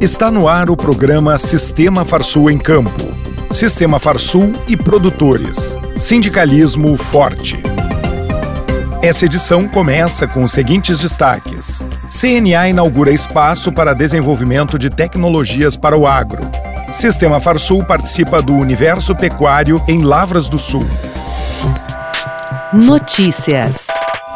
Está no ar o programa Sistema Farsul em Campo. Sistema Farsul e produtores. Sindicalismo forte. Essa edição começa com os seguintes destaques. CNA inaugura espaço para desenvolvimento de tecnologias para o agro. Sistema Farsul participa do Universo Pecuário em Lavras do Sul. Notícias.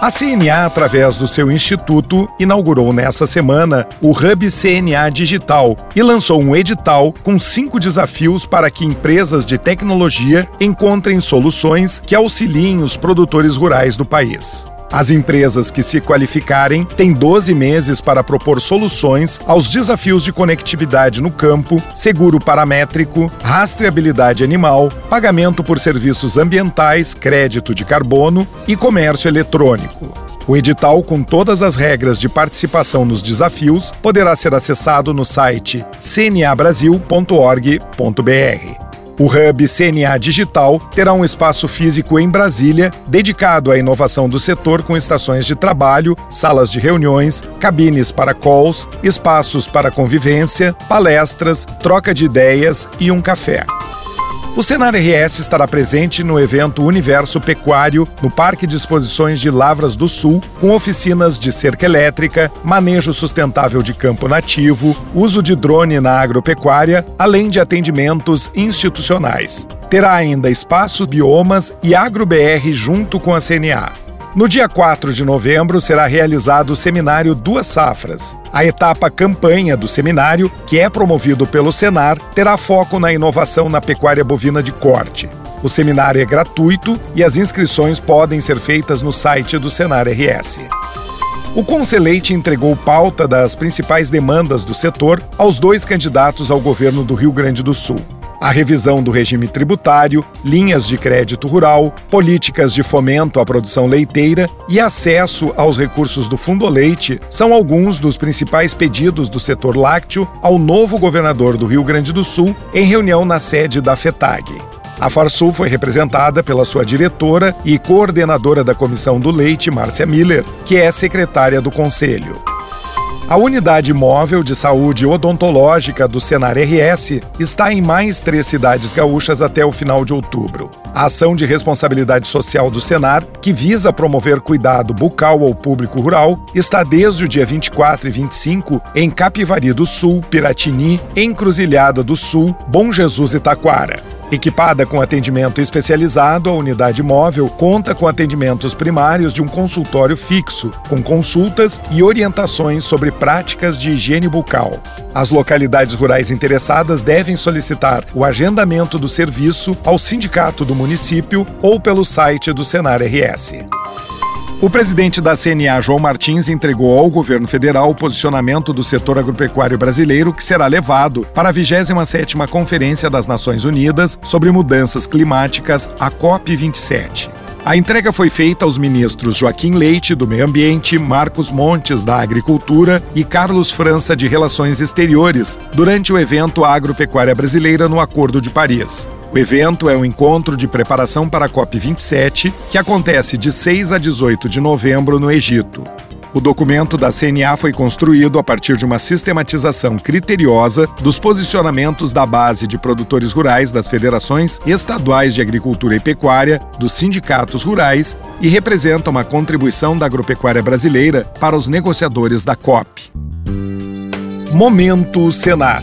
A CNA, através do seu instituto, inaugurou nessa semana o Hub CNA Digital e lançou um edital com cinco desafios para que empresas de tecnologia encontrem soluções que auxiliem os produtores rurais do país. As empresas que se qualificarem têm 12 meses para propor soluções aos desafios de conectividade no campo, seguro paramétrico, rastreabilidade animal, pagamento por serviços ambientais, crédito de carbono e comércio eletrônico. O edital, com todas as regras de participação nos desafios, poderá ser acessado no site cnabrasil.org.br. O Hub CNA Digital terá um espaço físico em Brasília dedicado à inovação do setor com estações de trabalho, salas de reuniões, cabines para calls, espaços para convivência, palestras, troca de ideias e um café. O Senar RS estará presente no evento Universo Pecuário no Parque de Exposições de Lavras do Sul, com oficinas de cerca elétrica, manejo sustentável de campo nativo, uso de drone na agropecuária, além de atendimentos institucionais. Terá ainda espaços, biomas e AgroBR junto com a CNA. No dia 4 de novembro será realizado o seminário Duas Safras. A etapa campanha do seminário, que é promovido pelo Senar, terá foco na inovação na pecuária bovina de corte. O seminário é gratuito e as inscrições podem ser feitas no site do Senar RS. O Conselheite entregou pauta das principais demandas do setor aos dois candidatos ao governo do Rio Grande do Sul a revisão do regime tributário, linhas de crédito rural, políticas de fomento à produção leiteira e acesso aos recursos do Fundo Leite são alguns dos principais pedidos do setor lácteo ao novo governador do Rio Grande do Sul em reunião na sede da FETAG. A Farsul foi representada pela sua diretora e coordenadora da Comissão do Leite, Márcia Miller, que é secretária do Conselho. A unidade móvel de saúde odontológica do Senar RS está em mais três cidades gaúchas até o final de outubro. A ação de responsabilidade social do Senar, que visa promover cuidado bucal ao público rural, está desde o dia 24 e 25 em Capivari do Sul, Piratini, Encruzilhada do Sul, Bom Jesus e Taquara. Equipada com atendimento especializado, a unidade móvel conta com atendimentos primários de um consultório fixo, com consultas e orientações sobre práticas de higiene bucal. As localidades rurais interessadas devem solicitar o agendamento do serviço ao sindicato do município ou pelo site do Senar RS. O presidente da CNA, João Martins, entregou ao governo federal o posicionamento do setor agropecuário brasileiro que será levado para a 27ª Conferência das Nações Unidas sobre Mudanças Climáticas, a COP27. A entrega foi feita aos ministros Joaquim Leite, do Meio Ambiente, Marcos Montes, da Agricultura e Carlos França, de Relações Exteriores, durante o evento Agropecuária Brasileira no Acordo de Paris. O evento é um encontro de preparação para a COP27, que acontece de 6 a 18 de novembro no Egito. O documento da CNA foi construído a partir de uma sistematização criteriosa dos posicionamentos da base de produtores rurais das federações estaduais de agricultura e pecuária, dos sindicatos rurais e representa uma contribuição da agropecuária brasileira para os negociadores da COP. Momento Senar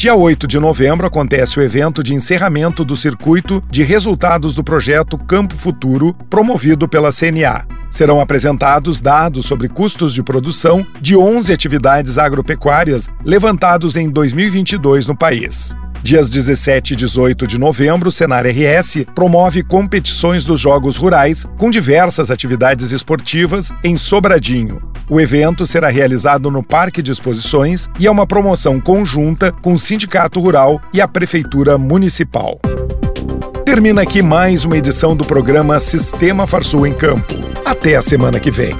Dia 8 de novembro acontece o evento de encerramento do circuito de resultados do projeto Campo Futuro, promovido pela CNA. Serão apresentados dados sobre custos de produção de 11 atividades agropecuárias levantados em 2022 no país. Dias 17 e 18 de novembro, o Senar RS promove competições dos Jogos Rurais com diversas atividades esportivas em Sobradinho. O evento será realizado no Parque de Exposições e é uma promoção conjunta com o Sindicato Rural e a Prefeitura Municipal. Termina aqui mais uma edição do programa Sistema Farsul em Campo. Até a semana que vem.